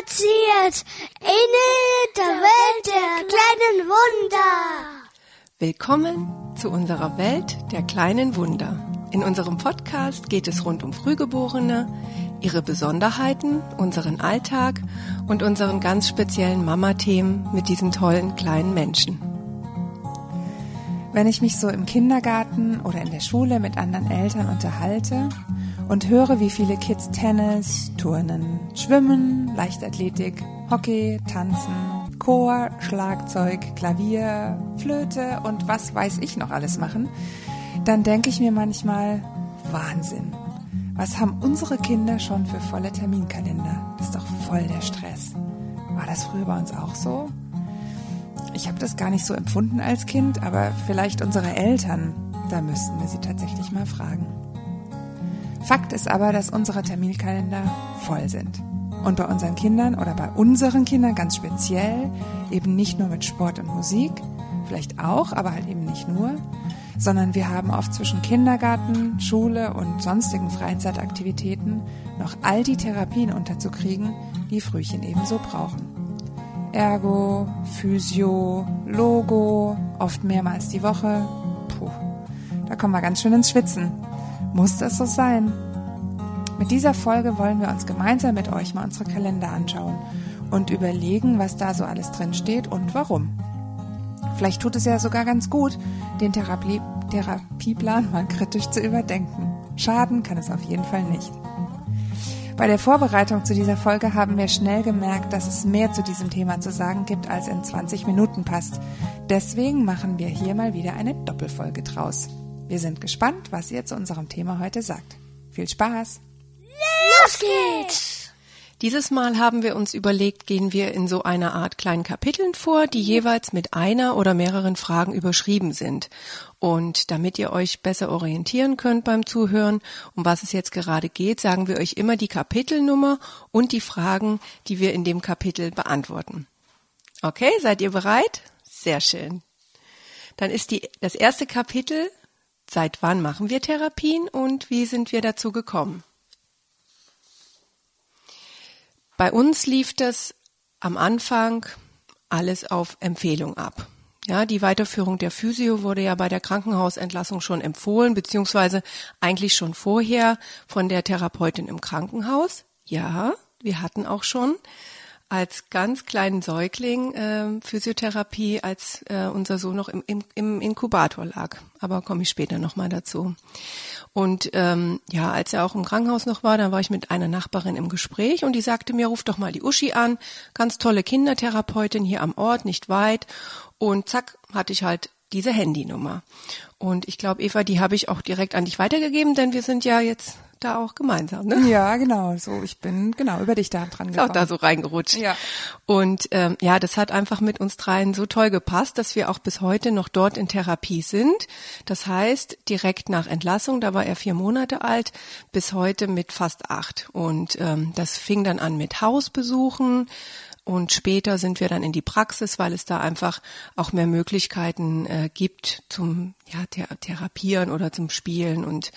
spaziert in der Welt der kleinen Wunder. Willkommen zu unserer Welt der kleinen Wunder. In unserem Podcast geht es rund um Frühgeborene, ihre Besonderheiten, unseren Alltag und unseren ganz speziellen Mama-Themen mit diesen tollen kleinen Menschen. Wenn ich mich so im Kindergarten oder in der Schule mit anderen Eltern unterhalte und höre, wie viele Kids Tennis, Turnen, Schwimmen, Leichtathletik, Hockey, Tanzen, Chor, Schlagzeug, Klavier, Flöte und was weiß ich noch alles machen, dann denke ich mir manchmal, Wahnsinn. Was haben unsere Kinder schon für volle Terminkalender? Das ist doch voll der Stress. War das früher bei uns auch so? Ich habe das gar nicht so empfunden als Kind, aber vielleicht unsere Eltern, da müssten wir sie tatsächlich mal fragen. Fakt ist aber, dass unsere Terminkalender voll sind. Und bei unseren Kindern oder bei unseren Kindern ganz speziell eben nicht nur mit Sport und Musik, vielleicht auch, aber halt eben nicht nur, sondern wir haben oft zwischen Kindergarten, Schule und sonstigen Freizeitaktivitäten noch all die Therapien unterzukriegen, die Frühchen ebenso brauchen. Ergo, Physio, Logo, oft mehrmals die Woche. Puh, da kommen wir ganz schön ins Schwitzen. Muss das so sein? Mit dieser Folge wollen wir uns gemeinsam mit euch mal unsere Kalender anschauen und überlegen, was da so alles drin steht und warum. Vielleicht tut es ja sogar ganz gut, den Therapie Therapieplan mal kritisch zu überdenken. Schaden kann es auf jeden Fall nicht. Bei der Vorbereitung zu dieser Folge haben wir schnell gemerkt, dass es mehr zu diesem Thema zu sagen gibt, als in 20 Minuten passt. Deswegen machen wir hier mal wieder eine Doppelfolge draus. Wir sind gespannt, was ihr zu unserem Thema heute sagt. Viel Spaß! Los geht's! Dieses Mal haben wir uns überlegt, gehen wir in so einer Art kleinen Kapiteln vor, die jeweils mit einer oder mehreren Fragen überschrieben sind. Und damit ihr euch besser orientieren könnt beim Zuhören, um was es jetzt gerade geht, sagen wir euch immer die Kapitelnummer und die Fragen, die wir in dem Kapitel beantworten. Okay, seid ihr bereit? Sehr schön. Dann ist die, das erste Kapitel Seit wann machen wir Therapien und wie sind wir dazu gekommen? Bei uns lief das am Anfang alles auf Empfehlung ab. Ja, die Weiterführung der Physio wurde ja bei der Krankenhausentlassung schon empfohlen, beziehungsweise eigentlich schon vorher von der Therapeutin im Krankenhaus. Ja, wir hatten auch schon als ganz kleinen Säugling äh, Physiotherapie, als äh, unser Sohn noch im, im, im Inkubator lag. Aber komme ich später nochmal dazu. Und ähm, ja, als er auch im Krankenhaus noch war, da war ich mit einer Nachbarin im Gespräch und die sagte mir, ruf doch mal die Uschi an, ganz tolle Kindertherapeutin hier am Ort, nicht weit. Und zack, hatte ich halt diese Handynummer. Und ich glaube, Eva, die habe ich auch direkt an dich weitergegeben, denn wir sind ja jetzt da auch gemeinsam, ne? Ja, genau. So, ich bin genau über dich da dran gekommen. Auch da so reingerutscht. Ja. Und ähm, ja, das hat einfach mit uns dreien so toll gepasst, dass wir auch bis heute noch dort in Therapie sind. Das heißt, direkt nach Entlassung, da war er vier Monate alt, bis heute mit fast acht. Und ähm, das fing dann an mit Hausbesuchen. Und später sind wir dann in die Praxis, weil es da einfach auch mehr Möglichkeiten äh, gibt zum ja, Therapieren oder zum Spielen und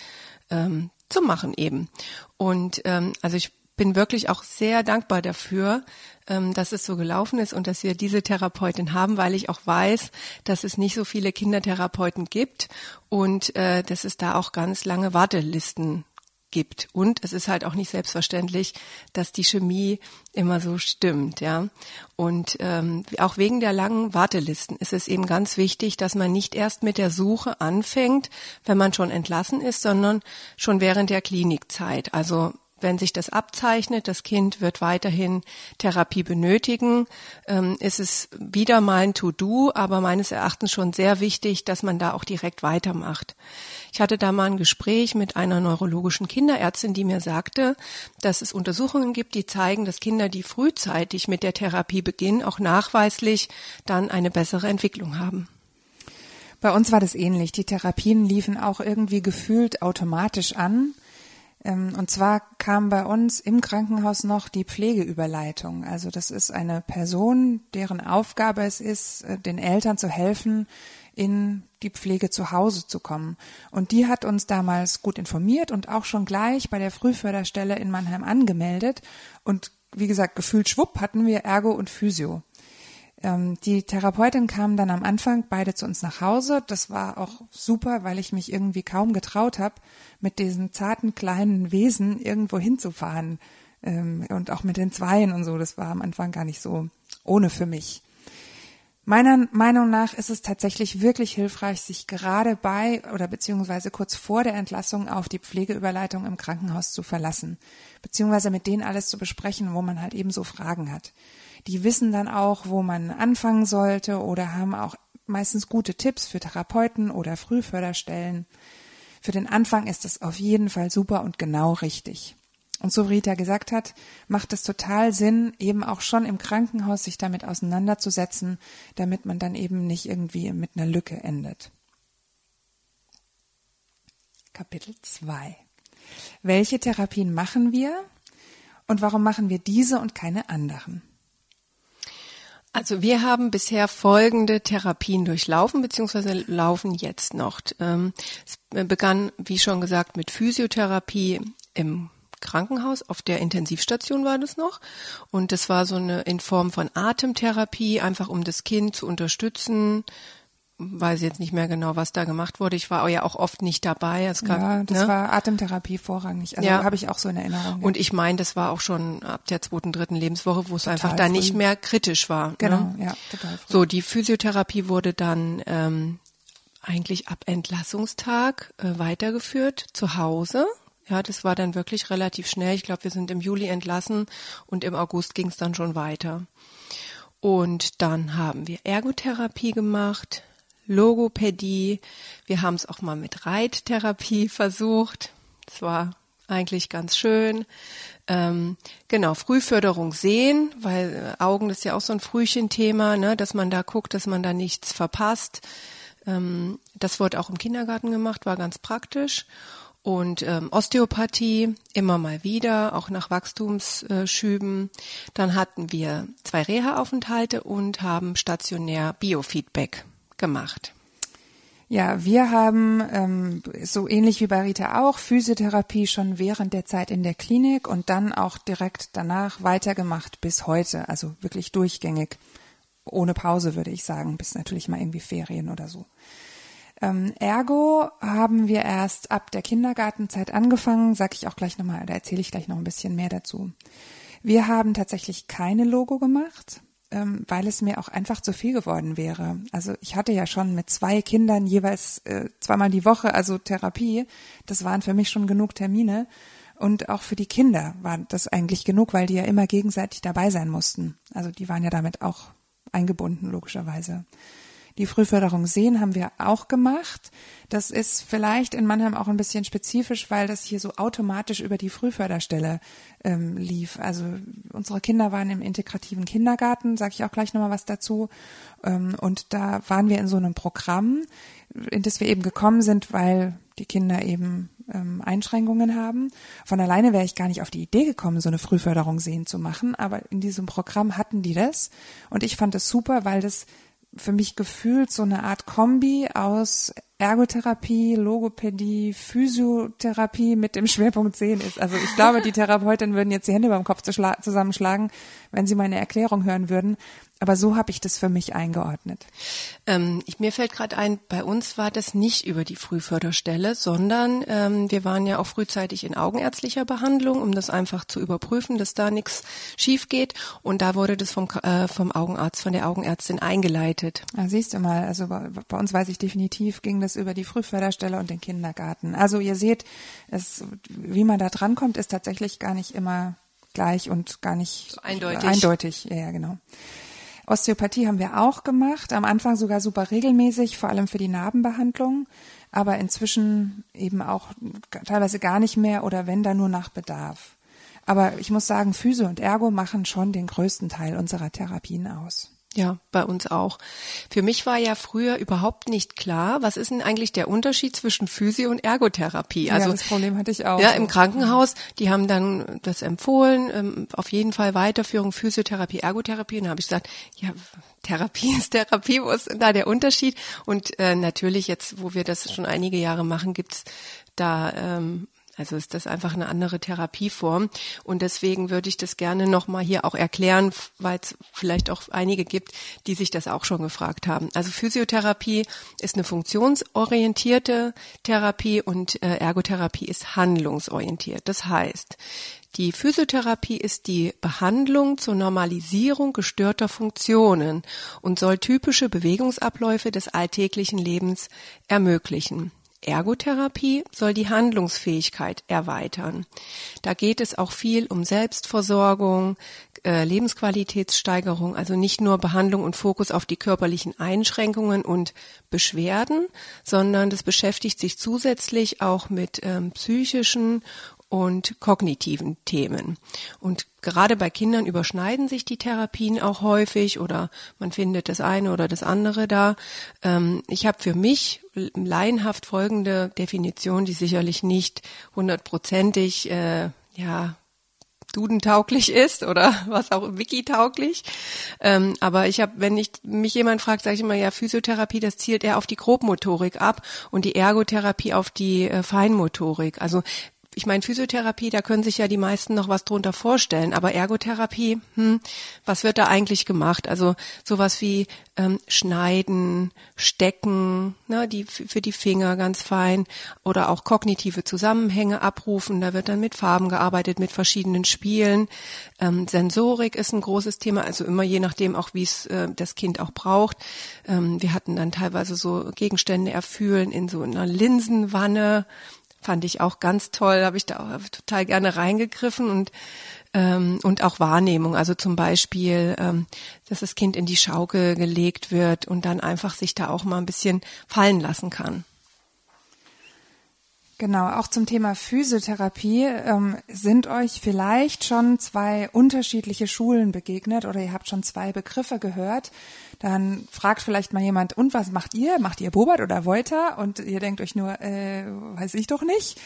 ähm, zu machen eben. Und ähm, also ich bin wirklich auch sehr dankbar dafür, ähm, dass es so gelaufen ist und dass wir diese Therapeutin haben, weil ich auch weiß, dass es nicht so viele Kindertherapeuten gibt und äh, dass es da auch ganz lange Wartelisten gibt. Und es ist halt auch nicht selbstverständlich, dass die Chemie immer so stimmt, ja. Und ähm, auch wegen der langen Wartelisten ist es eben ganz wichtig, dass man nicht erst mit der Suche anfängt, wenn man schon entlassen ist, sondern schon während der Klinikzeit. Also wenn sich das abzeichnet, das Kind wird weiterhin Therapie benötigen, ähm, ist es wieder mal ein To-Do, aber meines Erachtens schon sehr wichtig, dass man da auch direkt weitermacht. Ich hatte da mal ein Gespräch mit einer neurologischen Kinderärztin, die mir sagte, dass es Untersuchungen gibt, die zeigen, dass Kinder, die frühzeitig mit der Therapie beginnen, auch nachweislich dann eine bessere Entwicklung haben. Bei uns war das ähnlich. Die Therapien liefen auch irgendwie gefühlt automatisch an. Ähm, und zwar kam bei uns im Krankenhaus noch die Pflegeüberleitung. Also das ist eine Person, deren Aufgabe es ist, äh, den Eltern zu helfen, in die Pflege zu Hause zu kommen. Und die hat uns damals gut informiert und auch schon gleich bei der Frühförderstelle in Mannheim angemeldet. Und wie gesagt, gefühlt schwupp hatten wir Ergo und Physio. Ähm, die Therapeutin kam dann am Anfang beide zu uns nach Hause. Das war auch super, weil ich mich irgendwie kaum getraut habe, mit diesen zarten kleinen Wesen irgendwo hinzufahren. Ähm, und auch mit den Zweien und so. Das war am Anfang gar nicht so ohne für mich. Meiner Meinung nach ist es tatsächlich wirklich hilfreich, sich gerade bei oder beziehungsweise kurz vor der Entlassung auf die Pflegeüberleitung im Krankenhaus zu verlassen, beziehungsweise mit denen alles zu besprechen, wo man halt eben so Fragen hat. Die wissen dann auch, wo man anfangen sollte oder haben auch meistens gute Tipps für Therapeuten oder Frühförderstellen. Für den Anfang ist es auf jeden Fall super und genau richtig. Und so wie Rita gesagt hat, macht es total Sinn, eben auch schon im Krankenhaus sich damit auseinanderzusetzen, damit man dann eben nicht irgendwie mit einer Lücke endet. Kapitel 2. Welche Therapien machen wir und warum machen wir diese und keine anderen? Also wir haben bisher folgende Therapien durchlaufen, beziehungsweise laufen jetzt noch. Ähm, es begann, wie schon gesagt, mit Physiotherapie im Krankenhaus, auf der Intensivstation war das noch. Und das war so eine in Form von Atemtherapie, einfach um das Kind zu unterstützen. Weiß jetzt nicht mehr genau, was da gemacht wurde. Ich war ja auch oft nicht dabei. Es gab, ja, das ne? war Atemtherapie vorrangig. Also ja. habe ich auch so in Erinnerung. Und ich meine, das war auch schon ab der zweiten, dritten Lebenswoche, wo es einfach da nicht mehr kritisch war. Ne? Genau, ne? ja, total. Früh. So, die Physiotherapie wurde dann ähm, eigentlich ab Entlassungstag äh, weitergeführt zu Hause. Ja, das war dann wirklich relativ schnell. Ich glaube, wir sind im Juli entlassen und im August ging es dann schon weiter. Und dann haben wir Ergotherapie gemacht, Logopädie. Wir haben es auch mal mit Reittherapie versucht. Das war eigentlich ganz schön. Ähm, genau, Frühförderung sehen, weil äh, Augen ist ja auch so ein Frühchen-Thema, ne, dass man da guckt, dass man da nichts verpasst. Ähm, das wurde auch im Kindergarten gemacht, war ganz praktisch und ähm, Osteopathie immer mal wieder, auch nach Wachstumsschüben. Dann hatten wir zwei Reha-Aufenthalte und haben stationär Biofeedback gemacht. Ja, wir haben ähm, so ähnlich wie bei Rita auch Physiotherapie schon während der Zeit in der Klinik und dann auch direkt danach weitergemacht bis heute, also wirklich durchgängig, ohne Pause würde ich sagen, bis natürlich mal irgendwie Ferien oder so. Ähm, ergo haben wir erst ab der Kindergartenzeit angefangen, sag ich auch gleich nochmal, da erzähle ich gleich noch ein bisschen mehr dazu. Wir haben tatsächlich keine Logo gemacht, ähm, weil es mir auch einfach zu viel geworden wäre. Also ich hatte ja schon mit zwei Kindern jeweils äh, zweimal die Woche, also Therapie. Das waren für mich schon genug Termine. Und auch für die Kinder war das eigentlich genug, weil die ja immer gegenseitig dabei sein mussten. Also die waren ja damit auch eingebunden, logischerweise. Die Frühförderung sehen haben wir auch gemacht. Das ist vielleicht in Mannheim auch ein bisschen spezifisch, weil das hier so automatisch über die Frühförderstelle ähm, lief. Also unsere Kinder waren im integrativen Kindergarten, sage ich auch gleich nochmal was dazu. Ähm, und da waren wir in so einem Programm, in das wir eben gekommen sind, weil die Kinder eben ähm, Einschränkungen haben. Von alleine wäre ich gar nicht auf die Idee gekommen, so eine Frühförderung sehen zu machen, aber in diesem Programm hatten die das und ich fand es super, weil das für mich gefühlt so eine Art Kombi aus Ergotherapie, Logopädie, Physiotherapie mit dem Schwerpunkt Sehen ist. Also ich glaube, die Therapeutinnen würden jetzt die Hände beim Kopf zusammenschlagen, wenn sie meine Erklärung hören würden. Aber so habe ich das für mich eingeordnet. Ähm, ich, mir fällt gerade ein, bei uns war das nicht über die Frühförderstelle, sondern ähm, wir waren ja auch frühzeitig in augenärztlicher Behandlung, um das einfach zu überprüfen, dass da nichts schief geht. Und da wurde das vom, äh, vom Augenarzt, von der Augenärztin eingeleitet. Ah, siehst du mal, also bei, bei uns weiß ich definitiv, ging das über die Frühförderstelle und den Kindergarten. Also ihr seht, es, wie man da drankommt, ist tatsächlich gar nicht immer gleich und gar nicht so eindeutig. eindeutig. Ja, ja, genau. Osteopathie haben wir auch gemacht, am Anfang sogar super regelmäßig, vor allem für die Narbenbehandlung, aber inzwischen eben auch teilweise gar nicht mehr oder wenn dann nur nach Bedarf. Aber ich muss sagen, Physio und Ergo machen schon den größten Teil unserer Therapien aus. Ja, bei uns auch. Für mich war ja früher überhaupt nicht klar, was ist denn eigentlich der Unterschied zwischen Physio- und Ergotherapie? Also, ja, das Problem hatte ich auch. Ja, im Krankenhaus, die haben dann das empfohlen, ähm, auf jeden Fall Weiterführung Physiotherapie, Ergotherapie. Und da habe ich gesagt, ja, Therapie ist Therapie, wo ist da der Unterschied? Und äh, natürlich jetzt, wo wir das schon einige Jahre machen, gibt's da ähm, Also ist das einfach eine andere Therapieform. Und deswegen würde ich das gerne nochmal hier auch erklären, weil es vielleicht auch einige gibt, die sich das auch schon gefragt haben. Also Physiotherapie ist eine funktionsorientierte Therapie und äh, Ergotherapie ist handlungsorientiert. Das heißt, die Physiotherapie ist die Behandlung zur Normalisierung gestörter Funktionen und soll typische Bewegungsabläufe des alltäglichen Lebens ermöglichen. Ergotherapie soll die Handlungsfähigkeit erweitern. Da geht es auch viel um Selbstversorgung, äh, Lebensqualitätssteigerung, also nicht nur Behandlung und Fokus auf die körperlichen Einschränkungen und Beschwerden, sondern das beschäftigt sich zusätzlich auch mit ähm, psychischen und kognitiven Themen. Und gerade bei Kindern überschneiden sich die Therapien auch häufig oder man findet das eine oder das andere da. Ähm, ich habe für mich laienhaft folgende Definition, die sicherlich nicht hundertprozentig äh, ja dudentauglich ist oder was auch wiki-tauglich. Ähm, aber ich habe, wenn ich mich jemand fragt, sage ich immer, ja, Physiotherapie, das zielt eher auf die Grobmotorik ab und die Ergotherapie auf die äh, Feinmotorik. Also ich meine, Physiotherapie, da können sich ja die meisten noch was drunter vorstellen, aber Ergotherapie, hm, was wird da eigentlich gemacht? Also sowas wie ähm, Schneiden, Stecken, ne, die für die Finger ganz fein oder auch kognitive Zusammenhänge abrufen. Da wird dann mit Farben gearbeitet, mit verschiedenen Spielen. Ähm, Sensorik ist ein großes Thema, also immer je nachdem auch, wie es äh, das Kind auch braucht. Ähm, wir hatten dann teilweise so Gegenstände erfühlen in so einer Linsenwanne fand ich auch ganz toll, habe ich da auch total gerne reingegriffen und ähm, und auch Wahrnehmung, also zum Beispiel, ähm, dass das Kind in die Schaukel gelegt wird und dann einfach sich da auch mal ein bisschen fallen lassen kann. Genau, auch zum Thema Physiotherapie ähm, sind euch vielleicht schon zwei unterschiedliche Schulen begegnet oder ihr habt schon zwei Begriffe gehört. Dann fragt vielleicht mal jemand, und was macht ihr? Macht ihr Bobert oder Wolter? Und ihr denkt euch nur, äh, weiß ich doch nicht.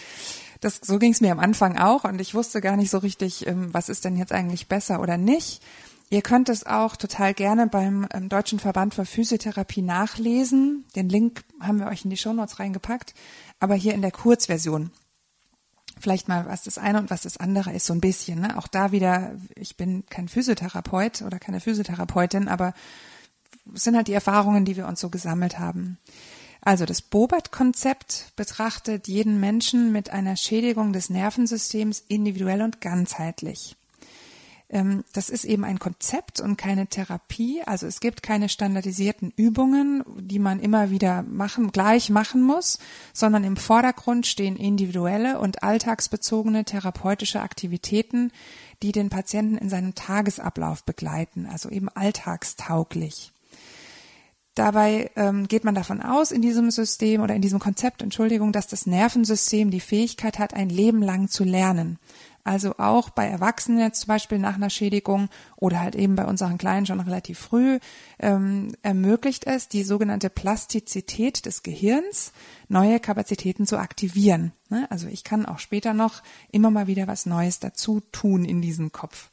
Das, so ging es mir am Anfang auch und ich wusste gar nicht so richtig, ähm, was ist denn jetzt eigentlich besser oder nicht. Ihr könnt es auch total gerne beim ähm, Deutschen Verband für Physiotherapie nachlesen. Den Link haben wir euch in die Shownotes reingepackt aber hier in der Kurzversion. Vielleicht mal, was das eine und was das andere ist, so ein bisschen. Ne? Auch da wieder, ich bin kein Physiotherapeut oder keine Physiotherapeutin, aber sind halt die Erfahrungen, die wir uns so gesammelt haben. Also das Bobert-Konzept betrachtet jeden Menschen mit einer Schädigung des Nervensystems individuell und ganzheitlich. Ähm, das ist eben ein Konzept und keine Therapie. Also es gibt keine standardisierten Übungen, die man immer wieder machen, gleich machen muss, sondern im Vordergrund stehen individuelle und alltagsbezogene therapeutische Aktivitäten, die den Patienten in seinem Tagesablauf begleiten, also eben alltagstauglich. Dabei ähm, geht man davon aus in diesem System oder in diesem Konzept, Entschuldigung, dass das Nervensystem die Fähigkeit hat, ein Leben lang zu lernen. Also auch bei Erwachsenen jetzt zum Beispiel nach einer Schädigung oder halt eben bei unseren Kleinen schon relativ früh ähm, ermöglicht es die sogenannte Plastizität des Gehirns, neue Kapazitäten zu aktivieren. Ne? Also ich kann auch später noch immer mal wieder was Neues dazu tun in diesem Kopf.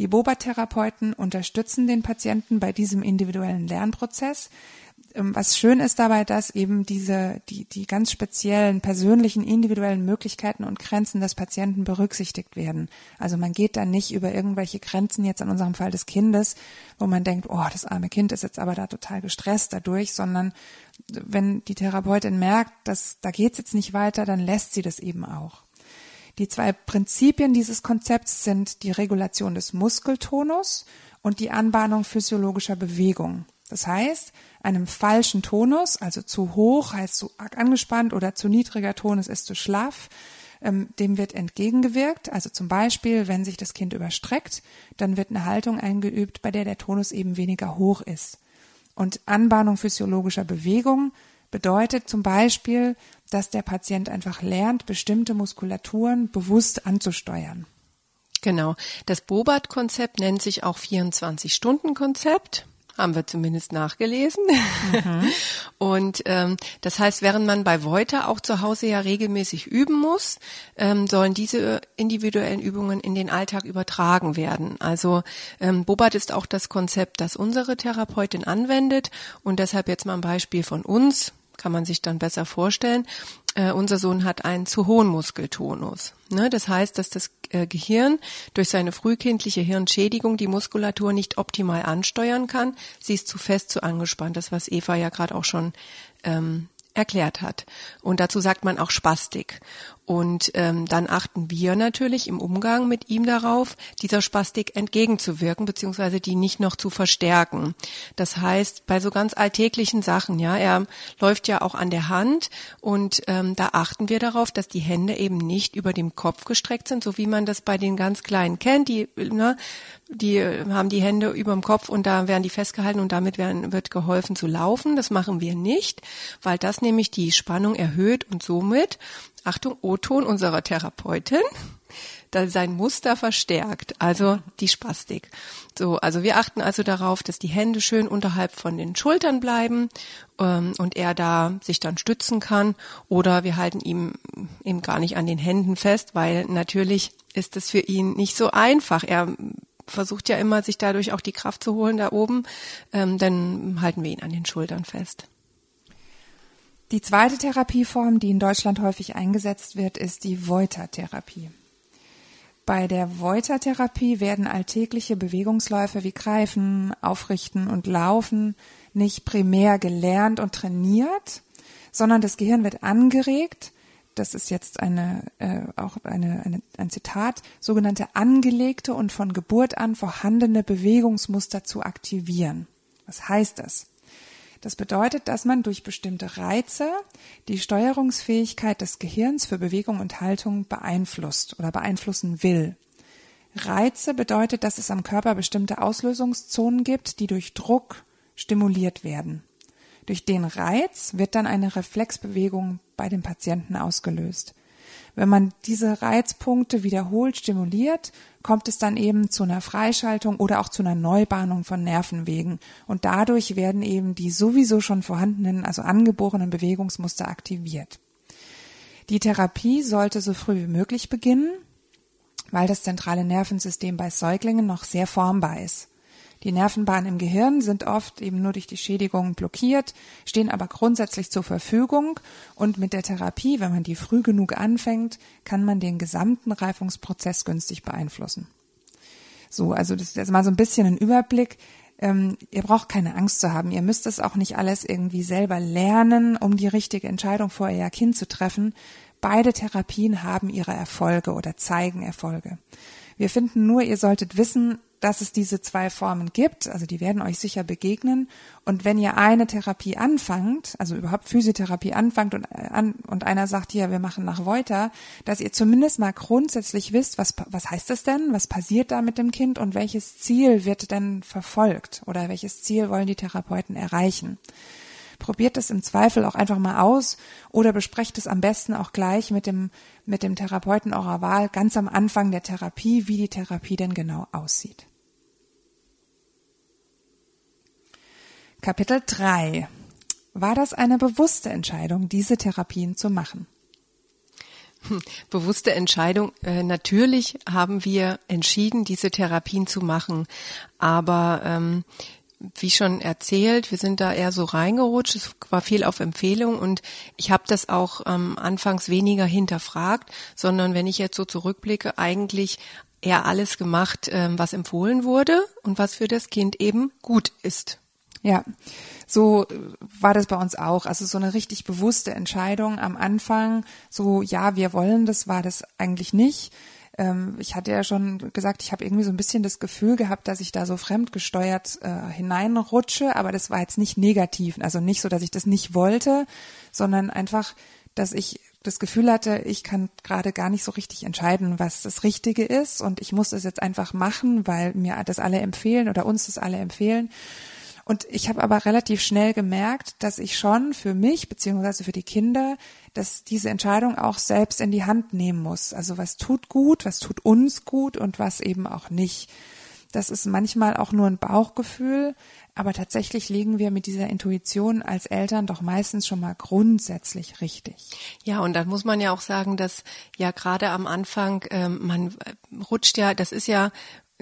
Die Boba-Therapeuten unterstützen den Patienten bei diesem individuellen Lernprozess ähm, was schön ist dabei, dass eben diese, die, die ganz speziellen persönlichen, individuellen Möglichkeiten und Grenzen des Patienten berücksichtigt werden. Also man geht dann nicht über irgendwelche Grenzen jetzt in unserem Fall des Kindes, wo man denkt, oh, das arme Kind ist jetzt aber da total gestresst dadurch, sondern wenn die Therapeutin merkt, dass da geht's jetzt nicht weiter, dann lässt sie das eben auch. Die zwei Prinzipien dieses Konzepts sind die Regulation des Muskeltonus und die Anbahnung physiologischer Bewegung. Das heißt, einem falschen Tonus, also zu hoch heißt zu arg angespannt oder zu niedriger Tonus ist zu schlaff, ähm, dem wird entgegengewirkt. Also zum Beispiel, wenn sich das Kind überstreckt, dann wird eine Haltung eingeübt, bei der der Tonus eben weniger hoch ist. Und Anbahnung physiologischer Bewegung bedeutet zum Beispiel, dass der Patient einfach lernt, bestimmte Muskulaturen bewusst anzusteuern. Genau. Das Bobat-Konzept nennt sich auch 24-Stunden-Konzept haben wir zumindest nachgelesen. Mhm. Und ähm, das heißt, während man bei Voiter auch zu Hause ja regelmäßig üben muss, ähm, sollen diese individuellen Übungen in den Alltag übertragen werden. Also ähm, Bobat ist auch das Konzept, das unsere Therapeutin anwendet und deshalb jetzt mal ein Beispiel von uns kann man sich dann besser vorstellen. äh, unser Sohn hat einen zu hohen Muskeltonus. Ne? Das heißt, dass das äh, Gehirn durch seine frühkindliche Hirnschädigung die Muskulatur nicht optimal ansteuern kann. Sie ist zu fest, zu angespannt. Das, was Eva ja gerade auch schon ähm, erklärt hat. Und dazu sagt man auch Spastik. Und ähm, dann achten wir natürlich im Umgang mit ihm darauf, dieser Spastik entgegenzuwirken, beziehungsweise die nicht noch zu verstärken. Das heißt, bei so ganz alltäglichen Sachen, ja, er läuft ja auch an der Hand und ähm, da achten wir darauf, dass die Hände eben nicht über dem Kopf gestreckt sind, so wie man das bei den ganz Kleinen kennt. Die, ne, die haben die Hände über dem Kopf und da werden die festgehalten und damit werden, wird geholfen zu laufen. Das machen wir nicht, weil das nämlich die Spannung erhöht und somit Achtung, O-Ton unserer Therapeutin, da sein Muster verstärkt, also die Spastik. So, also wir achten also darauf, dass die Hände schön unterhalb von den Schultern bleiben ähm, und er da sich dann stützen kann oder wir halten ihm eben gar nicht an den Händen fest, weil natürlich ist es für ihn nicht so einfach. Er versucht ja immer, sich dadurch auch die Kraft zu holen da oben, ähm, dann halten wir ihn an den Schultern fest. Die zweite Therapieform, die in Deutschland häufig eingesetzt wird, ist die Voiter-Therapie. Bei der Voiter-Therapie werden alltägliche Bewegungsläufe wie Greifen, Aufrichten und Laufen nicht primär gelernt und trainiert, sondern das Gehirn wird angeregt, das ist jetzt eine, äh, auch eine, eine, ein Zitat, sogenannte angelegte und von Geburt an vorhandene Bewegungsmuster zu aktivieren. Was heißt das? Das bedeutet, dass man durch bestimmte Reize die Steuerungsfähigkeit des Gehirns für Bewegung und Haltung beeinflusst oder beeinflussen will. Reize bedeutet, dass es am Körper bestimmte Auslösungszonen gibt, die durch Druck stimuliert werden. Durch den Reiz wird dann eine Reflexbewegung bei dem Patienten ausgelöst. Wenn man diese Reizpunkte wiederholt stimuliert, kommt es dann eben zu einer Freischaltung oder auch zu einer Neubahnung von Nervenwegen. Und dadurch werden eben die sowieso schon vorhandenen, also angeborenen Bewegungsmuster aktiviert. Die Therapie sollte so früh wie möglich beginnen, weil das zentrale Nervensystem bei Säuglingen noch sehr formbar ist. Die Nervenbahnen im Gehirn sind oft eben nur durch die Schädigung blockiert, stehen aber grundsätzlich zur Verfügung und mit der Therapie, wenn man die früh genug anfängt, kann man den gesamten Reifungsprozess günstig beeinflussen. So, also das ist jetzt mal so ein bisschen ein Überblick. Ähm, ihr braucht keine Angst zu haben. Ihr müsst es auch nicht alles irgendwie selber lernen, um die richtige Entscheidung vor euer Kind zu treffen. Beide Therapien haben ihre Erfolge oder zeigen Erfolge. Wir finden nur, ihr solltet wissen, dass es diese zwei Formen gibt, also die werden euch sicher begegnen. Und wenn ihr eine Therapie anfangt, also überhaupt Physiotherapie anfangt und, äh, an, und einer sagt, ja, wir machen nach Voiter, dass ihr zumindest mal grundsätzlich wisst, was, was heißt das denn? Was passiert da mit dem Kind und welches Ziel wird denn verfolgt oder welches Ziel wollen die Therapeuten erreichen? probiert es im Zweifel auch einfach mal aus oder besprecht es am besten auch gleich mit dem, mit dem Therapeuten eurer Wahl ganz am Anfang der Therapie, wie die Therapie denn genau aussieht. Kapitel 3. War das eine bewusste Entscheidung, diese Therapien zu machen? Hm, bewusste Entscheidung. Äh, natürlich haben wir entschieden, diese Therapien zu machen. Aber ähm, wie schon erzählt, wir sind da eher so reingerutscht. Es war viel auf Empfehlung und ich habe das auch ähm, anfangs weniger hinterfragt, sondern wenn ich jetzt so zurückblicke, eigentlich eher alles gemacht, ähm, was empfohlen wurde und was für das Kind eben gut ist. Ja, so war das bei uns auch. Also so eine richtig bewusste Entscheidung am Anfang, so ja, wir wollen das, war das eigentlich nicht. Ähm, ich hatte ja schon gesagt, ich habe irgendwie so ein bisschen das Gefühl gehabt, dass ich da so fremdgesteuert äh, hineinrutsche, aber das war jetzt nicht negativ. Also nicht so, dass ich das nicht wollte, sondern einfach, dass ich das Gefühl hatte, ich kann gerade gar nicht so richtig entscheiden, was das Richtige ist und ich muss es jetzt einfach machen, weil mir das alle empfehlen oder uns das alle empfehlen. Und ich habe aber relativ schnell gemerkt, dass ich schon für mich beziehungsweise für die Kinder, dass diese Entscheidung auch selbst in die Hand nehmen muss. Also was tut gut, was tut uns gut und was eben auch nicht. Das ist manchmal auch nur ein Bauchgefühl, aber tatsächlich liegen wir mit dieser Intuition als Eltern doch meistens schon mal grundsätzlich richtig. Ja, und dann muss man ja auch sagen, dass ja gerade am Anfang ähm, man rutscht ja, das ist ja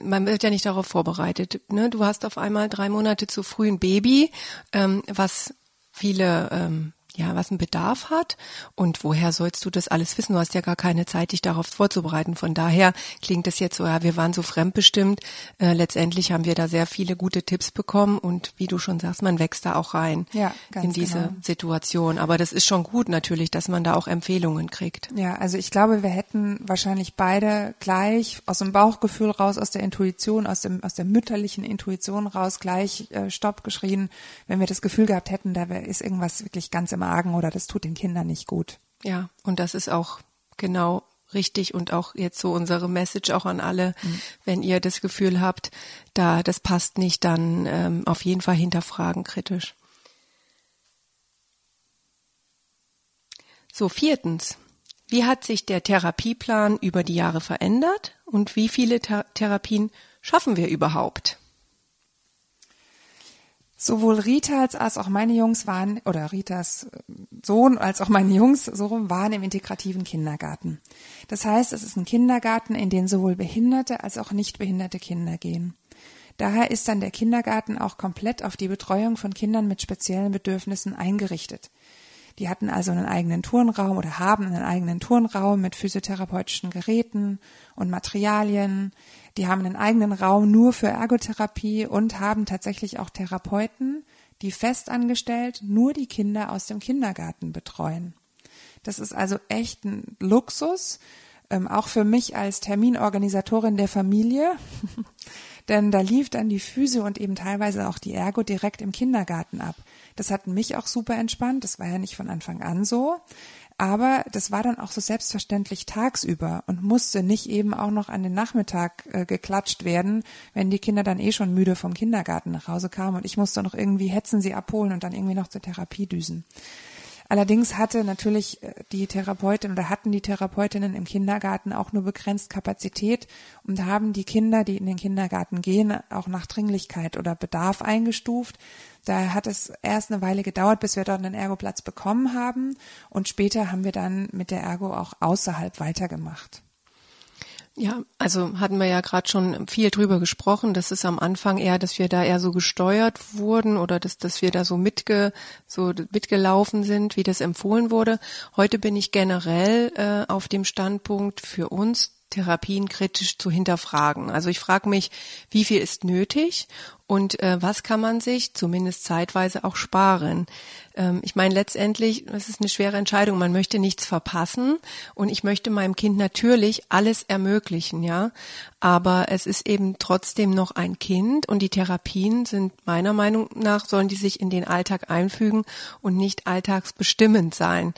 man wird ja nicht darauf vorbereitet. Ne? Du hast auf einmal drei Monate zu früh ein Baby, ähm, was viele ähm, ja, was ein Bedarf hat. Und woher sollst du das alles wissen? Du hast ja gar keine Zeit, dich darauf vorzubereiten. Von daher klingt es jetzt so, ja, wir waren so fremdbestimmt. Äh, letztendlich haben wir da sehr viele gute Tipps bekommen und wie du schon sagst, man wächst da auch rein ja, in diese genau. Situation. Aber das ist schon gut natürlich, dass man da auch Empfehlungen kriegt. Ja, also ich glaube, wir hätten wahrscheinlich beide gleich aus dem Bauchgefühl raus, aus der Intuition, aus dem aus der mütterlichen Intuition raus gleich äh, Stopp geschrien, wenn wir das Gefühl gehabt hätten, da ist irgendwas wirklich ganz im Argen oder das tut den Kindern nicht gut. Ja, und das ist auch genau richtig und auch jetzt so unsere Message auch an alle, mhm. wenn ihr das Gefühl habt, da das passt nicht, dann ähm, auf jeden Fall hinterfragen kritisch. So, viertens. Wie hat sich der Therapieplan über die Jahre verändert und wie viele Ther Therapien schaffen wir überhaupt? Sowohl Ritas als auch meine Jungs waren, oder Ritas äh, Sohn als auch meine Jungs so waren im integrativen Kindergarten. Das heißt, es ist ein Kindergarten, in den sowohl behinderte als auch nicht behinderte Kinder gehen. Daher ist dann der Kindergarten auch komplett auf die Betreuung von Kindern mit speziellen Bedürfnissen eingerichtet. Die hatten also einen eigenen Turnraum oder haben einen eigenen Turnraum mit physiotherapeutischen Geräten und Materialien. Die haben einen eigenen Raum nur für Ergotherapie und haben tatsächlich auch Therapeuten, die festangestellt nur die Kinder aus dem Kindergarten betreuen. Das ist also echt ein Luxus, ähm, auch für mich als Terminorganisatorin der Familie. Denn da lief dann die Physio und eben teilweise auch die Ergo direkt im Kindergarten ab. Das hat mich auch super entspannt. Das war ja nicht von Anfang an so. Aber das war dann auch so selbstverständlich tagsüber und musste nicht eben auch noch an den Nachmittag äh, geklatscht werden, wenn die Kinder dann eh schon müde vom Kindergarten nach Hause kamen und ich musste noch irgendwie hetzen sie abholen und dann irgendwie noch zur Therapie düsen. Allerdings hatte natürlich äh, die Therapeutin oder hatten die Therapeutinnen im Kindergarten auch nur begrenzt Kapazität und haben die Kinder, die in den Kindergarten gehen, auch nach Dringlichkeit oder Bedarf eingestuft. Da hat es erst eine Weile gedauert, bis wir dort einen Ergoplatz bekommen haben und später haben wir dann mit der Ergo auch außerhalb weitergemacht. Ja, also hatten wir ja gerade schon viel drüber gesprochen. Das ist am Anfang eher, dass wir da eher so gesteuert wurden oder dass, dass wir da so mitge, so mitgelaufen sind, wie das empfohlen wurde. Heute bin ich generell äh, auf dem Standpunkt für uns Therapien kritisch zu hinterfragen. Also ich frage mich, wie viel ist nötig und äh, was kann man sich zumindest zeitweise auch sparen. Ähm, ich meine, letztendlich, das ist eine schwere Entscheidung. Man möchte nichts verpassen und ich möchte meinem Kind natürlich alles ermöglichen, ja. Aber es ist eben trotzdem noch ein Kind und die Therapien sind meiner Meinung nach, sollen die sich in den Alltag einfügen und nicht alltagsbestimmend sein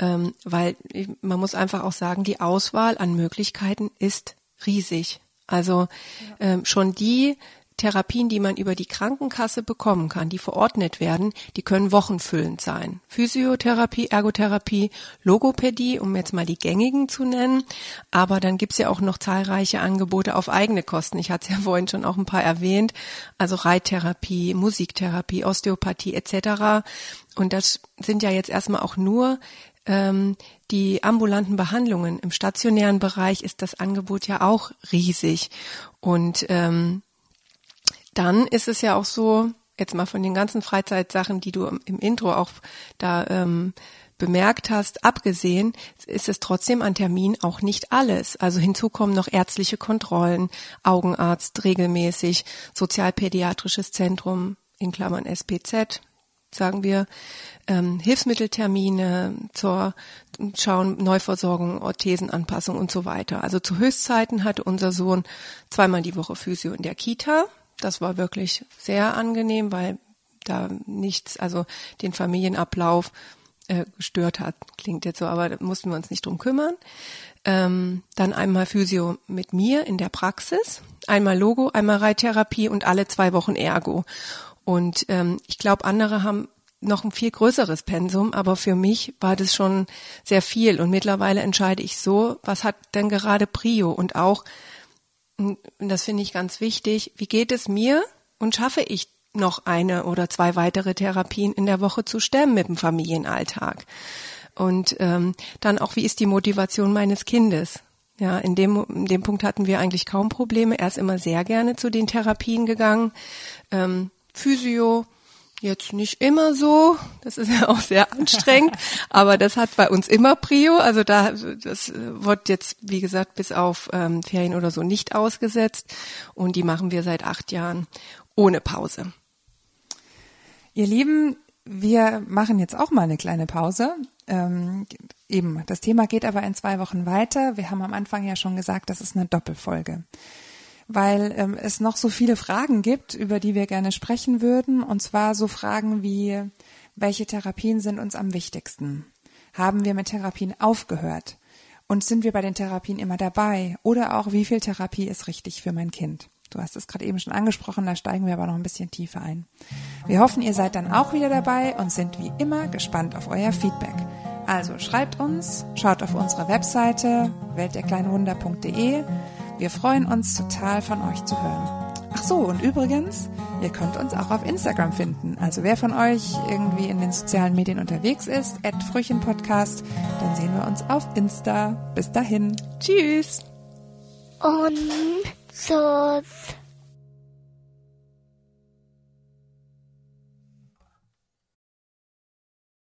ähm, weil man muss einfach auch sagen, die Auswahl an Möglichkeiten ist riesig. Also ähm, schon die Therapien, die man über die Krankenkasse bekommen kann, die verordnet werden, die können wochenfüllend sein. Physiotherapie, Ergotherapie, Logopädie, um jetzt mal die gängigen zu nennen. Aber dann gibt's ja auch noch zahlreiche Angebote auf eigene Kosten. Ich hatte es ja vorhin schon auch ein paar erwähnt. Also Reittherapie, Musiktherapie, Osteopathie etc. Und das sind ja jetzt erstmal auch nur ähm, die ambulanten Behandlungen im stationären Bereich ist das Angebot ja auch riesig. Und ähm, dann ist es ja auch so, jetzt mal von den ganzen Freizeitsachen, die du im Intro auch da ähm, bemerkt hast, abgesehen, ist es trotzdem an Termin auch nicht alles. Also hinzu kommen noch ärztliche Kontrollen, Augenarzt regelmäßig, sozialpädiatrisches Zentrum in Klammern SPZ, sagen wir, ähm, Hilfsmitteltermine zur Schauen, Neuversorgung, Orthesenanpassung und so weiter. Also zu Höchstzeiten hatte unser Sohn zweimal die Woche Physio in der Kita. Das war wirklich sehr angenehm, weil da nichts, also den Familienablauf äh, gestört hat. Klingt jetzt so, aber da mussten wir uns nicht drum kümmern. Ähm, dann einmal Physio mit mir in der Praxis, einmal Logo, einmal Reittherapie und alle zwei Wochen Ergo. Und ähm, ich glaube, andere haben noch ein viel größeres Pensum, aber für mich war das schon sehr viel. Und mittlerweile entscheide ich so, was hat denn gerade Prio? Und auch, und das finde ich ganz wichtig, wie geht es mir und schaffe ich noch eine oder zwei weitere Therapien in der Woche zu stemmen mit dem Familienalltag? Und ähm, dann auch, wie ist die Motivation meines Kindes? Ja, in dem, in dem Punkt hatten wir eigentlich kaum Probleme. Er ist immer sehr gerne zu den Therapien gegangen. Ähm, Physio, Jetzt nicht immer so, das ist ja auch sehr anstrengend, aber das hat bei uns immer Prio. Also da das wird jetzt, wie gesagt, bis auf ähm, Ferien oder so nicht ausgesetzt und die machen wir seit acht Jahren ohne Pause. Ihr Lieben, wir machen jetzt auch mal eine kleine Pause. Ähm, eben, das Thema geht aber in zwei Wochen weiter. Wir haben am Anfang ja schon gesagt, das ist eine Doppelfolge weil ähm, es noch so viele Fragen gibt, über die wir gerne sprechen würden. Und zwar so Fragen wie, welche Therapien sind uns am wichtigsten? Haben wir mit Therapien aufgehört? Und sind wir bei den Therapien immer dabei? Oder auch, wie viel Therapie ist richtig für mein Kind? Du hast es gerade eben schon angesprochen, da steigen wir aber noch ein bisschen tiefer ein. Wir hoffen, ihr seid dann auch wieder dabei und sind wie immer gespannt auf euer Feedback. Also schreibt uns, schaut auf unsere Webseite weltderkleinwunder.de wir freuen uns total von euch zu hören. Ach so, und übrigens, ihr könnt uns auch auf Instagram finden. Also wer von euch irgendwie in den sozialen Medien unterwegs ist, at Frühchenpodcast, dann sehen wir uns auf Insta. Bis dahin. Tschüss. Und so